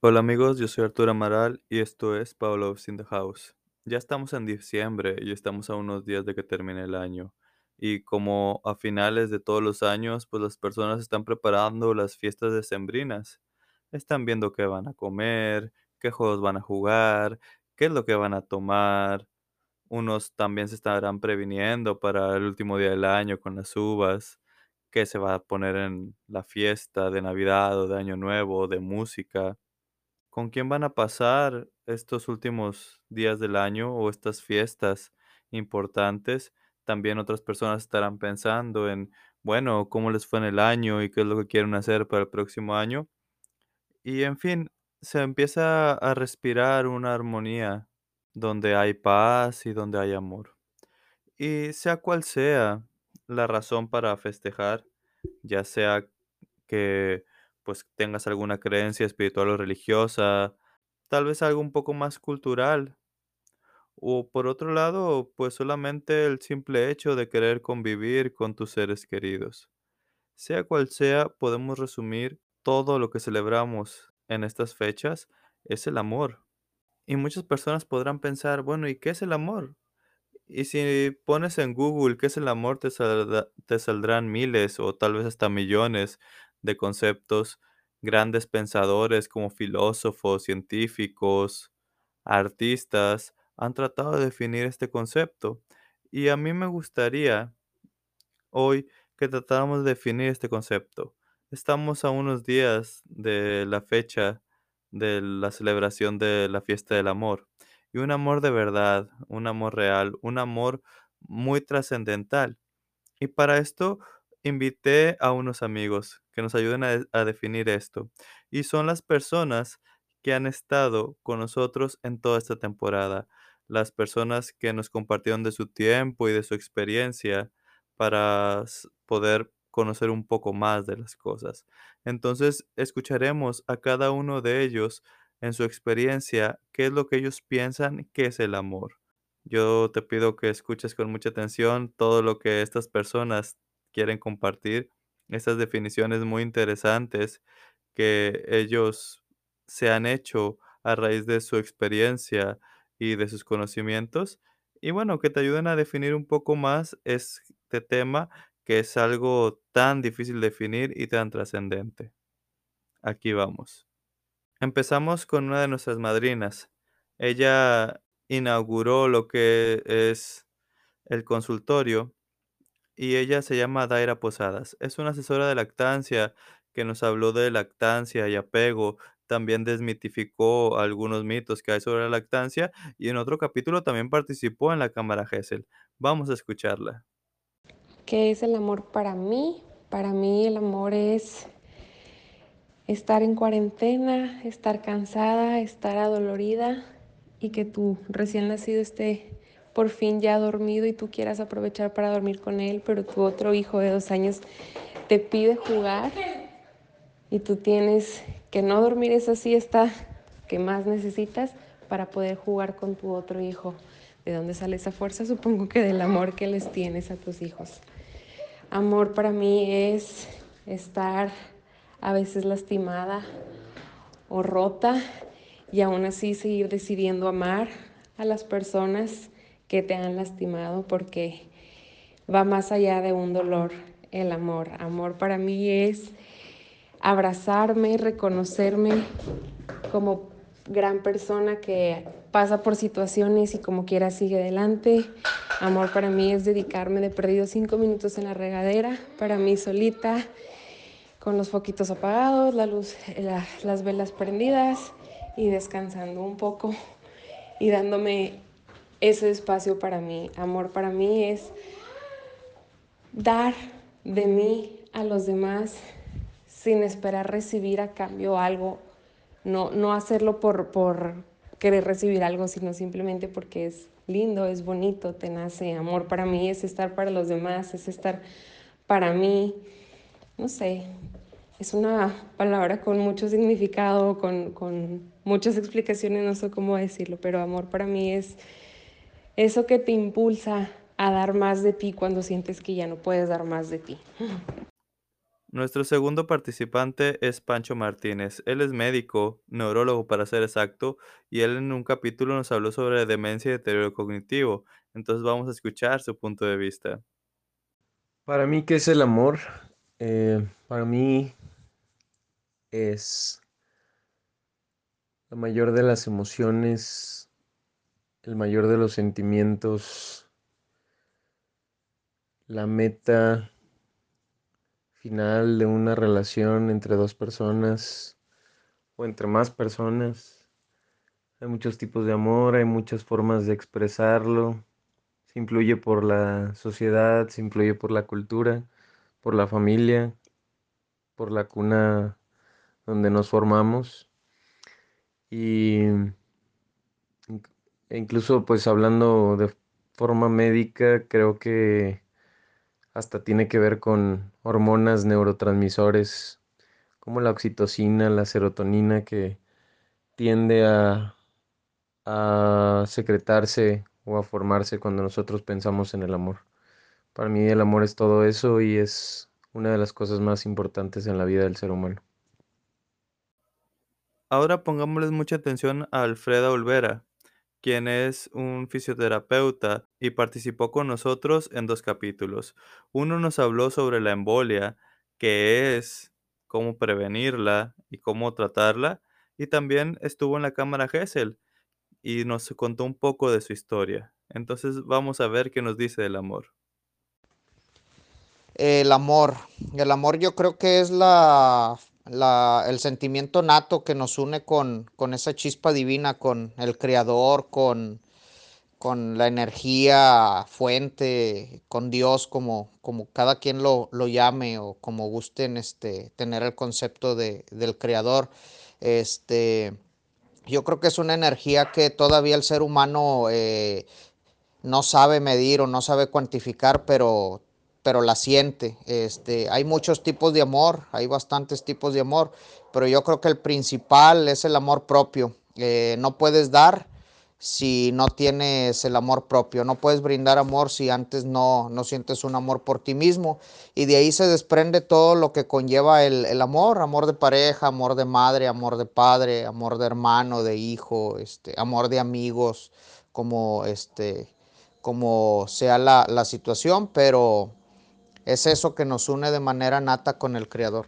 Hola amigos, yo soy Arturo Amaral y esto es Pablo's in the House. Ya estamos en diciembre y estamos a unos días de que termine el año. Y como a finales de todos los años, pues las personas están preparando las fiestas decembrinas. Están viendo qué van a comer, qué juegos van a jugar, qué es lo que van a tomar. Unos también se estarán previniendo para el último día del año con las uvas, qué se va a poner en la fiesta de Navidad o de Año Nuevo, de música con quién van a pasar estos últimos días del año o estas fiestas importantes. También otras personas estarán pensando en, bueno, cómo les fue en el año y qué es lo que quieren hacer para el próximo año. Y en fin, se empieza a respirar una armonía donde hay paz y donde hay amor. Y sea cual sea la razón para festejar, ya sea que pues tengas alguna creencia espiritual o religiosa, tal vez algo un poco más cultural, o por otro lado, pues solamente el simple hecho de querer convivir con tus seres queridos. Sea cual sea, podemos resumir todo lo que celebramos en estas fechas es el amor. Y muchas personas podrán pensar, bueno, ¿y qué es el amor? Y si pones en Google qué es el amor, te saldrá- te saldrán miles o tal vez hasta millones de conceptos. Grandes pensadores como filósofos, científicos, artistas han tratado de definir este concepto. Y a mí me gustaría hoy que tratáramos de definir este concepto. Estamos a unos días de la fecha de la celebración de la fiesta del amor. Y un amor de verdad, un amor real, un amor muy trascendental. Y para esto invité a unos amigos que nos ayuden a, a definir esto. Y son las personas que han estado con nosotros en toda esta temporada. Las personas que nos compartieron de su tiempo y de su experiencia para poder conocer un poco más de las cosas. Entonces, escucharemos a cada uno de ellos en su experiencia qué es lo que ellos piensan que es el amor. Yo te pido que escuches con mucha atención todo lo que estas personas quieren compartir, estas definiciones muy interesantes que ellos se han hecho a raíz de su experiencia y de sus conocimientos. Y bueno, que te ayuden a definir un poco más este tema que es algo tan difícil de definir y tan trascendente. Aquí vamos. Empezamos con una de nuestras madrinas. Ella inauguró lo que es el consultorio y ella se llama Daira Posadas. Es una asesora de lactancia que nos habló de lactancia y apego. También desmitificó algunos mitos que hay sobre la lactancia y en otro capítulo también participó en la Cámara GESEL. Vamos a escucharla. ¿Qué es el amor para mí? Para mí el amor es estar en cuarentena, estar cansada, estar adolorida y que tu recién nacido esté por fin ya dormido y tú quieras aprovechar para dormir con él, pero tu otro hijo de dos años te pide jugar y tú tienes que no dormir esa siesta que más necesitas para poder jugar con tu otro hijo. ¿De dónde sale esa fuerza? Supongo que del amor que les tienes a tus hijos. Amor para mí es estar a veces lastimada o rota y aún así seguir decidiendo amar a las personas que te han lastimado porque va más allá de un dolor el amor. Amor para mí es abrazarme, reconocerme como gran persona que pasa por situaciones y como quiera sigue adelante. Amor para mí es dedicarme de perdido cinco minutos en la regadera, para mí solita, con los foquitos apagados, la luz, la, las velas prendidas y descansando un poco y dándome ese espacio para mí. Amor para mí es dar de mí a los demás sin esperar recibir a cambio algo, no, no hacerlo por, por querer recibir algo, sino simplemente porque es lindo, es bonito, te nace. Amor para mí, es estar para los demás, es estar para mí, no sé, es una palabra con mucho significado, con, con muchas explicaciones, no sé cómo decirlo, pero amor para mí es eso que te impulsa a dar más de ti cuando sientes que ya no puedes dar más de ti. Nuestro segundo participante es Pancho Martínez. Él es médico, neurólogo para ser exacto, y él en un capítulo nos habló sobre demencia y deterioro cognitivo. Entonces vamos a escuchar su punto de vista. Para mí, ¿qué es el amor? Eh, para mí es la mayor de las emociones, el mayor de los sentimientos, la meta final de una relación entre dos personas o entre más personas. Hay muchos tipos de amor, hay muchas formas de expresarlo. Se influye por la sociedad, se influye por la cultura, por la familia, por la cuna donde nos formamos. Y incluso pues hablando de forma médica, creo que hasta tiene que ver con hormonas, neurotransmisores, como la oxitocina, la serotonina, que tiende a, a secretarse o a formarse cuando nosotros pensamos en el amor. Para mí el amor es todo eso y es una de las cosas más importantes en la vida del ser humano. Ahora pongámosles mucha atención a Alfreda Olvera, quien es un fisioterapeuta y participó con nosotros en dos capítulos. Uno nos habló sobre la embolia, qué es, cómo prevenirla y cómo tratarla, y también estuvo en la cámara GESEL y nos contó un poco de su historia. Entonces vamos a ver qué nos dice del amor. El amor. El amor yo creo que es la, el sentimiento nato que nos une con, con, esa chispa divina, con el Creador, con, con la energía fuente, con Dios, como, como cada quien lo, lo, llame o como gusten este, tener el concepto de, del Creador. Este, yo creo que es una energía que todavía el ser humano eh, no sabe medir o no sabe cuantificar, pero pero la siente. Este, hay muchos tipos de amor, hay bastantes tipos de amor, pero yo creo que el principal es el amor propio. Eh, no puedes dar si no tienes el amor propio, no puedes brindar amor si antes no, no sientes un amor por ti mismo. Y de ahí se desprende todo lo que conlleva el, el amor, amor de pareja, amor de madre, amor de padre, amor de hermano, de hijo, este, amor de amigos, como, este, como sea la, la situación, pero es eso que nos une de manera nata con el Creador.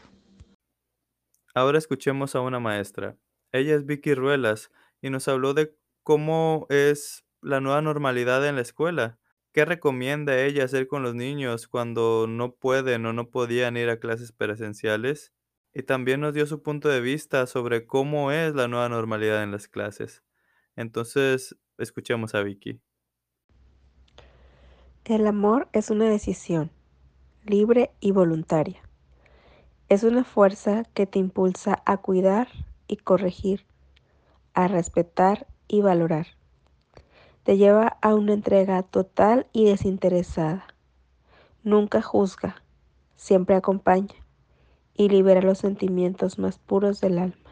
Ahora escuchemos a una maestra. Ella es Vicky Ruelas y nos habló de cómo es la nueva normalidad en la escuela. ¿Qué recomienda ella hacer con los niños cuando no pueden o no podían ir a clases presenciales? Y también nos dio su punto de vista sobre cómo es la nueva normalidad en las clases. Entonces, escuchemos a Vicky. El amor es una decisión libre y voluntaria. Es una fuerza que te impulsa a cuidar y corregir, a respetar y valorar. Te lleva a una entrega total y desinteresada. Nunca juzga, siempre acompaña y libera los sentimientos más puros del alma.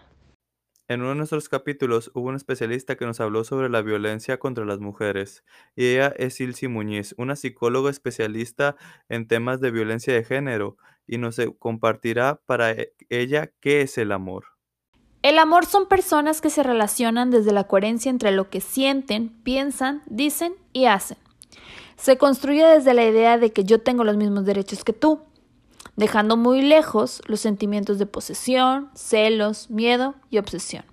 En uno de nuestros capítulos hubo un especialista que nos habló sobre la violencia contra las mujeres, y ella es Ilsi Muñiz, una psicóloga especialista en temas de violencia de género, y nos compartirá para e, ella qué es el amor. El amor son personas que se relacionan desde la coherencia entre lo que sienten, piensan, dicen y hacen. Se construye desde la idea de que yo tengo los mismos derechos que tú, dejando muy lejos los sentimientos de posesión, celos, miedo y obsesión.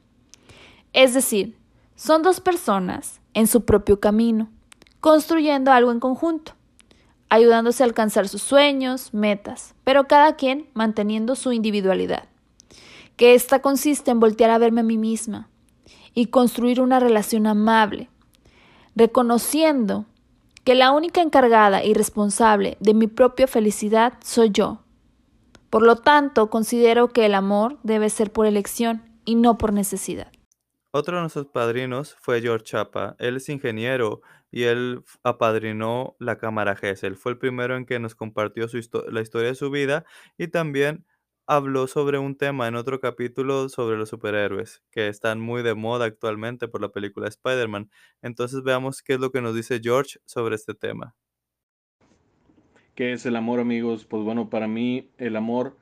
Es decir, son dos personas en su propio camino, construyendo algo en conjunto, ayudándose a alcanzar sus sueños, metas, pero cada quien manteniendo su individualidad. Que esta consiste en voltear a verme a mí misma y construir una relación amable, reconociendo que la única encargada y responsable de mi propia felicidad soy yo, por lo tanto, considero que el amor debe ser por elección y no por necesidad. Otro de nuestros padrinos fue George Chapa. Él es ingeniero y él apadrinó la cámara Gesell. Fue el primero en que nos compartió la historia de su vida y también habló sobre un tema en otro capítulo sobre los superhéroes, que están muy de moda actualmente por la película Spider-Man. Entonces veamos qué es lo que nos dice George sobre este tema. ¿Qué es el amor, amigos? Pues bueno, para mí el amor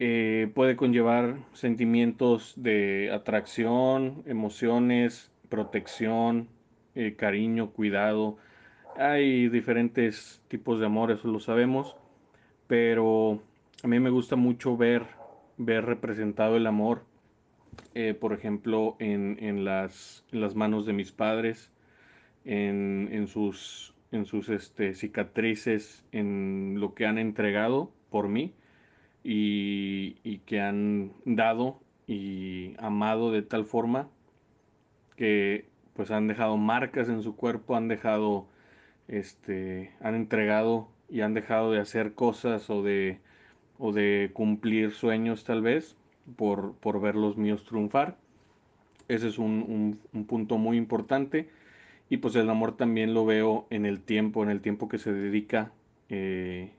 eh, puede conllevar sentimientos de atracción, emociones, protección, eh, cariño, cuidado. Hay diferentes tipos de amor, eso lo sabemos, pero a mí me gusta mucho ver, ver representado el amor, eh, por ejemplo, en, en, las, las, manos de mis padres, en, en sus, en sus este, cicatrices, en lo que han entregado por mí y, y, que han dado y amado de tal forma que pues han dejado marcas en su cuerpo, han dejado, este, han entregado y han dejado de hacer cosas o de, o de cumplir sueños tal vez por, por ver los míos triunfar. Ese es un, un, un, punto muy importante. Y pues el amor también lo veo en el tiempo, en el tiempo que se dedica eh,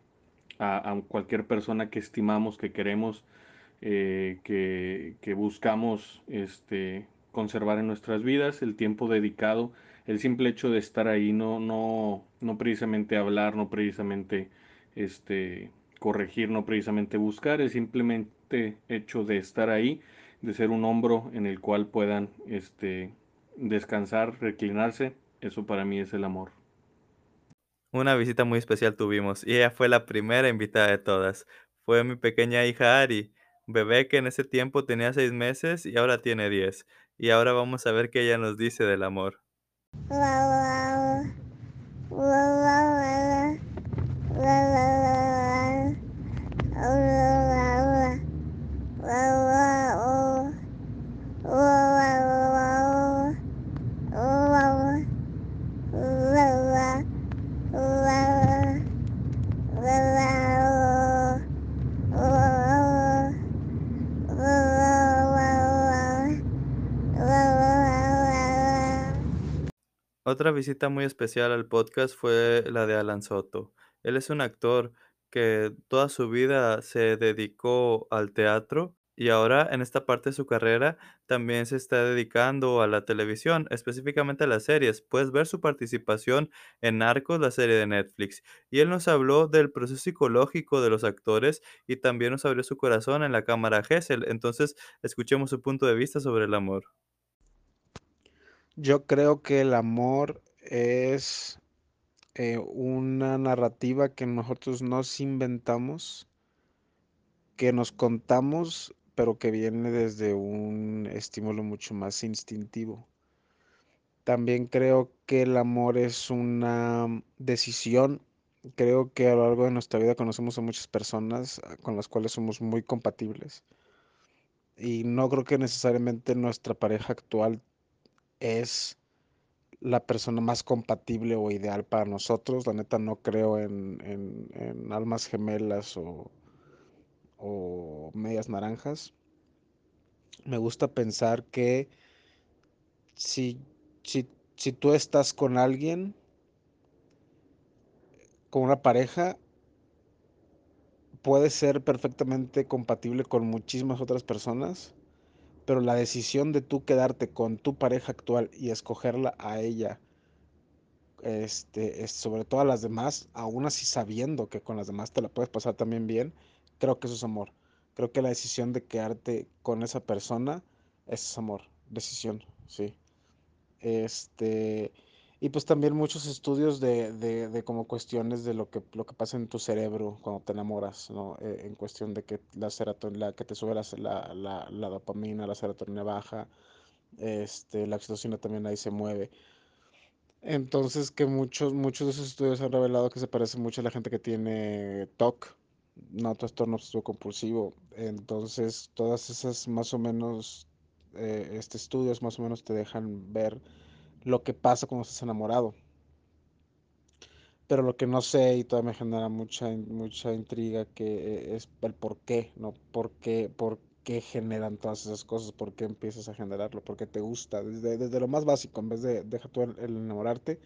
a, cualquier persona que estimamos, que queremos, eh, que, que, buscamos este, conservar en nuestras vidas, el tiempo dedicado, el simple hecho de estar ahí, no, no, no precisamente hablar, no precisamente este, corregir, no precisamente buscar, el simplemente hecho de estar ahí, de ser un hombro en el cual puedan este, descansar, reclinarse, eso para mí es el amor. Una visita muy especial tuvimos y ella fue la primera invitada de todas. Fue mi pequeña hija Ari, bebé que en ese tiempo tenía seis meses y ahora tiene diez. Y ahora vamos a ver qué ella nos dice del amor. Otra visita muy especial al podcast fue la de Alan Soto. Él es un actor que toda su vida se dedicó al teatro y ahora en esta parte de su carrera también se está dedicando a la televisión, específicamente a las series. Puedes ver su participación en Narcos, la serie de Netflix. Y él nos habló del proceso psicológico de los actores y también nos abrió su corazón en la cámara Gesell. Entonces, escuchemos su punto de vista sobre el amor. Yo creo que el amor es eh, una narrativa que nosotros nos inventamos, que nos contamos, pero que viene desde un estímulo mucho más instintivo. También creo que el amor es una decisión. Creo que a lo largo de nuestra vida conocemos a muchas personas ah, con las cuales somos muy compatibles. Y no creo que necesariamente nuestra pareja actual es la persona más compatible o ideal para nosotros. La neta no creo en, en, en almas gemelas o, o, medias naranjas. Me gusta pensar que si, si, si tú estás con alguien, con una pareja, puede ser perfectamente compatible con muchísimas otras personas pero la decisión de tú quedarte con tu pareja actual y escogerla a ella, este, es sobre todo a las demás, aún así sabiendo que con las demás te la puedes pasar también bien, creo que eso es amor. Creo que la decisión de quedarte con esa persona es amor, decisión, sí. Este, y pues también muchos estudios de, de, de, como cuestiones de lo que, lo que pasa en tu cerebro cuando te enamoras, ¿no? Eh, en cuestión de que la serotonina, que te sube la, la, la, dopamina, la serotonina baja, este, la oxitocina también ahí se mueve. Entonces que muchos, muchos de esos estudios han revelado que se parece mucho a la gente que tiene TOC, no trastorno obsesivo compulsivo. Entonces todas esas más o menos, eh, este, estudios más o menos te dejan ver lo que pasa cuando estás enamorado. Pero lo que no sé y todavía me genera mucha, mucha intriga que es el por qué, ¿no? ¿Por qué, por qué generan todas esas cosas? ¿Por qué empiezas a generarlo? ¿Por qué te gusta? Desde, desde lo más básico, en vez de deja tú el, enamorarte,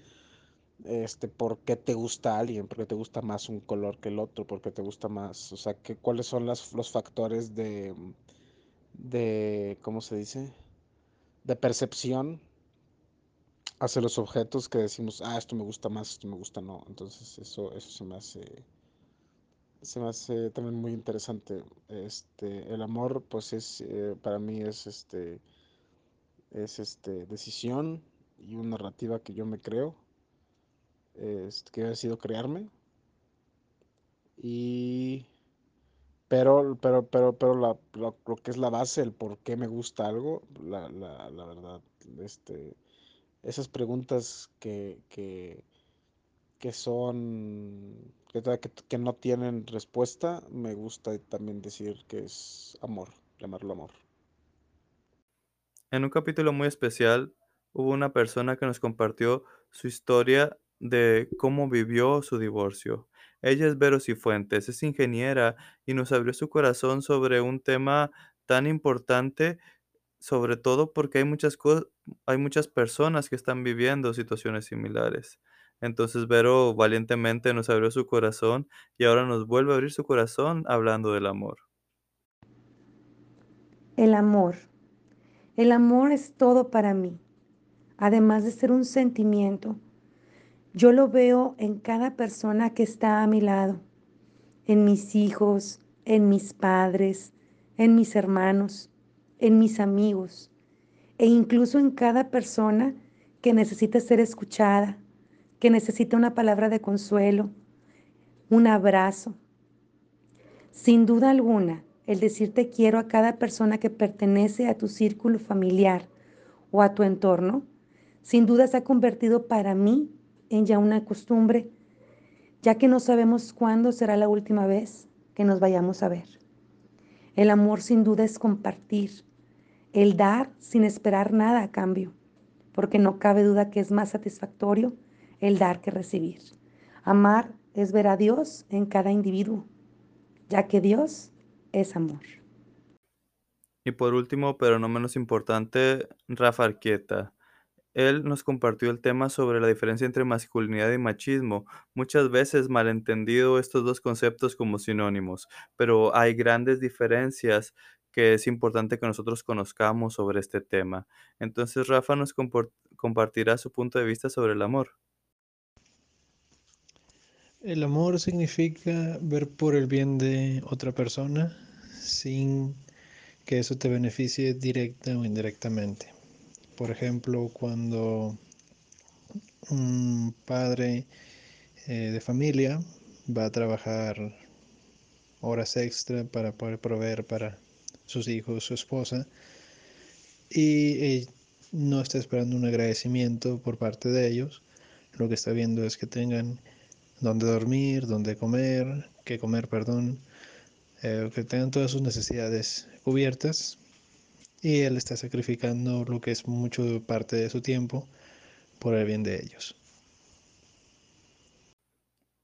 este, ¿por qué te gusta alguien? ¿Por qué te gusta más un color que el otro? ¿Por qué te gusta más? O sea, ¿qué, ¿cuáles son las, los factores de, de, ¿cómo se dice? De percepción hacia los objetos que decimos, ah, esto me gusta más, esto me gusta no. Entonces eso, eso se me hace se me hace también muy interesante. Este, el amor, pues es, eh, para mí es este, es este, decisión y una narrativa que yo me creo, este, que he decidido crearme. Y, pero, pero, pero, pero la, lo, lo que es la base, el por qué me gusta algo, la, la, la verdad, este, esas preguntas que, que, que son, que, no tienen respuesta, me gusta también decir que es amor, llamarlo amor. En un capítulo muy especial hubo una persona que nos compartió su historia de cómo vivió su divorcio. Ella es Vero Cifuentes, es ingeniera y nos abrió su corazón sobre un tema tan importante, sobre todo porque hay muchas, co- hay muchas personas que están viviendo situaciones similares. Entonces Vero valientemente nos abrió su corazón y ahora nos vuelve a abrir su corazón hablando del amor. El amor. El amor es todo para mí. Además de ser un sentimiento, yo lo veo en cada persona que está a mi lado, en mis hijos, en mis padres, en mis hermanos, en mis amigos e incluso en cada persona que necesita ser escuchada, que necesita una palabra de consuelo, un abrazo. Sin duda alguna, el decirte quiero a cada persona que pertenece a tu círculo familiar o a tu entorno, sin duda se ha convertido para mí en ya una costumbre, ya que no sabemos cuándo será la última vez que nos vayamos a ver. El amor sin duda es compartir, el dar sin esperar nada a cambio, porque no cabe duda que es más satisfactorio el dar que recibir. Amar es ver a Dios en cada individuo, ya que Dios es amor. Y por último, pero no menos importante, Rafa Arqueta. Él nos compartió el tema sobre la diferencia entre masculinidad y machismo. Muchas veces malentendido estos dos conceptos como sinónimos, pero hay grandes diferencias que es importante que nosotros conozcamos sobre este tema. Entonces Rafa nos compartirá su punto de vista sobre el amor. El amor significa ver por el bien de otra persona sin que eso te beneficie directa o indirectamente. Por ejemplo, cuando un padre eh, de familia va a trabajar horas extra para poder proveer para sus hijos, su esposa, y no está esperando un agradecimiento por parte de ellos, lo que está viendo es que tengan donde dormir, donde comer, que comer, perdón, eh, que tengan todas sus necesidades cubiertas y él está sacrificando lo que es mucho parte de su tiempo por el bien de ellos.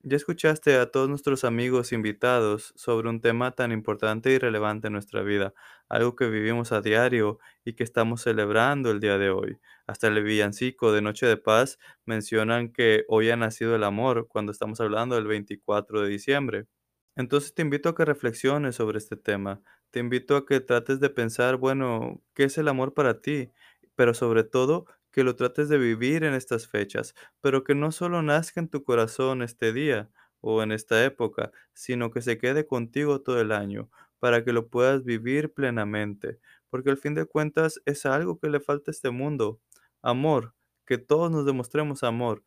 Ya escuchaste a todos nuestros amigos invitados sobre un tema tan importante y relevante en nuestra vida, algo que vivimos a diario y que estamos celebrando el día de hoy. Hasta el villancico de Noche de Paz mencionan que hoy ha nacido el amor cuando estamos hablando del 24 de diciembre. Entonces te invito a que reflexiones sobre este tema. Te invito a que trates de pensar, bueno, ¿qué es el amor para ti? Pero sobre todo, que lo trates de vivir en estas fechas, pero que no solo nazca en tu corazón este día o en esta época, sino que se quede contigo todo el año, para que lo puedas vivir plenamente, porque al fin de cuentas es algo que le falta a este mundo, amor, que todos nos demostremos amor,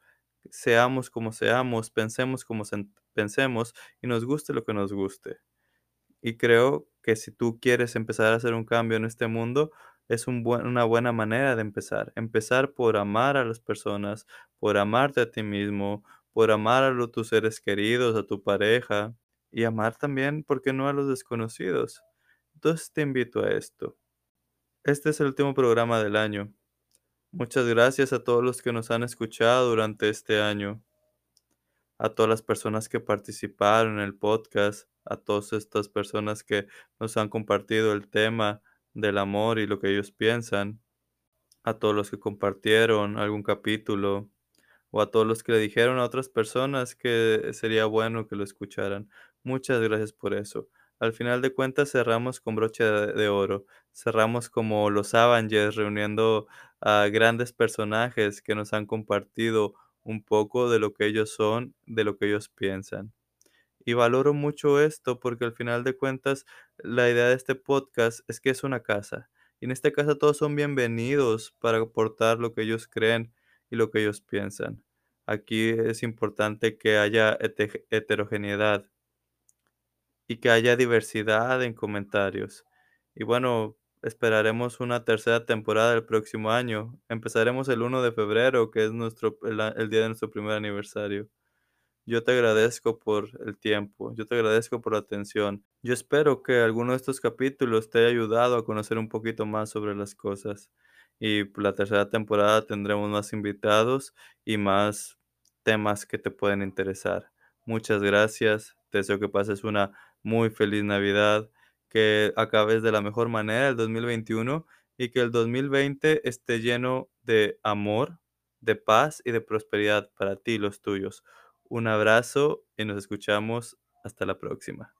seamos como seamos, pensemos como pensemos y nos guste lo que nos guste. Y creo que si tú quieres empezar a hacer un cambio en este mundo, es una buena manera de empezar. Empezar por amar a las personas, por amarte a ti mismo, por amar a los, tus seres queridos, a tu pareja y amar también, ¿por qué no a los desconocidos? Entonces te invito a esto. Este es el último programa del año. Muchas gracias a todos los que nos han escuchado durante este año a todas las personas que participaron en el podcast, a todas estas personas que nos han compartido el tema del amor y lo que ellos piensan, a todos los que compartieron algún capítulo o a todos los que le dijeron a otras personas que sería bueno que lo escucharan. Muchas gracias por eso. Al final de cuentas cerramos con broche de, oro. Cerramos como los Avengers reuniendo a grandes personajes que nos han compartido un poco de lo que ellos son, de lo que ellos piensan. Y valoro mucho esto porque al final de cuentas la idea de este podcast es que es una casa. Y en esta casa todos son bienvenidos para aportar lo que ellos creen y lo que ellos piensan. Aquí es importante que haya heterogeneidad y que haya diversidad en comentarios. Y bueno, esperaremos una tercera temporada el próximo año. Empezaremos el 1 de febrero, que es nuestro, el, día de nuestro primer aniversario. Yo te agradezco por el tiempo, yo te agradezco por la atención. Yo espero que alguno de estos capítulos te haya ayudado a conocer un poquito más sobre las cosas. Y la tercera temporada tendremos más invitados y más temas que te pueden interesar. Muchas gracias. Te deseo que pases una muy feliz Navidad que acabes de la mejor manera el 2021 y que el 2020 esté lleno de amor, de paz y de prosperidad para ti y los tuyos. Un abrazo y nos escuchamos hasta la próxima.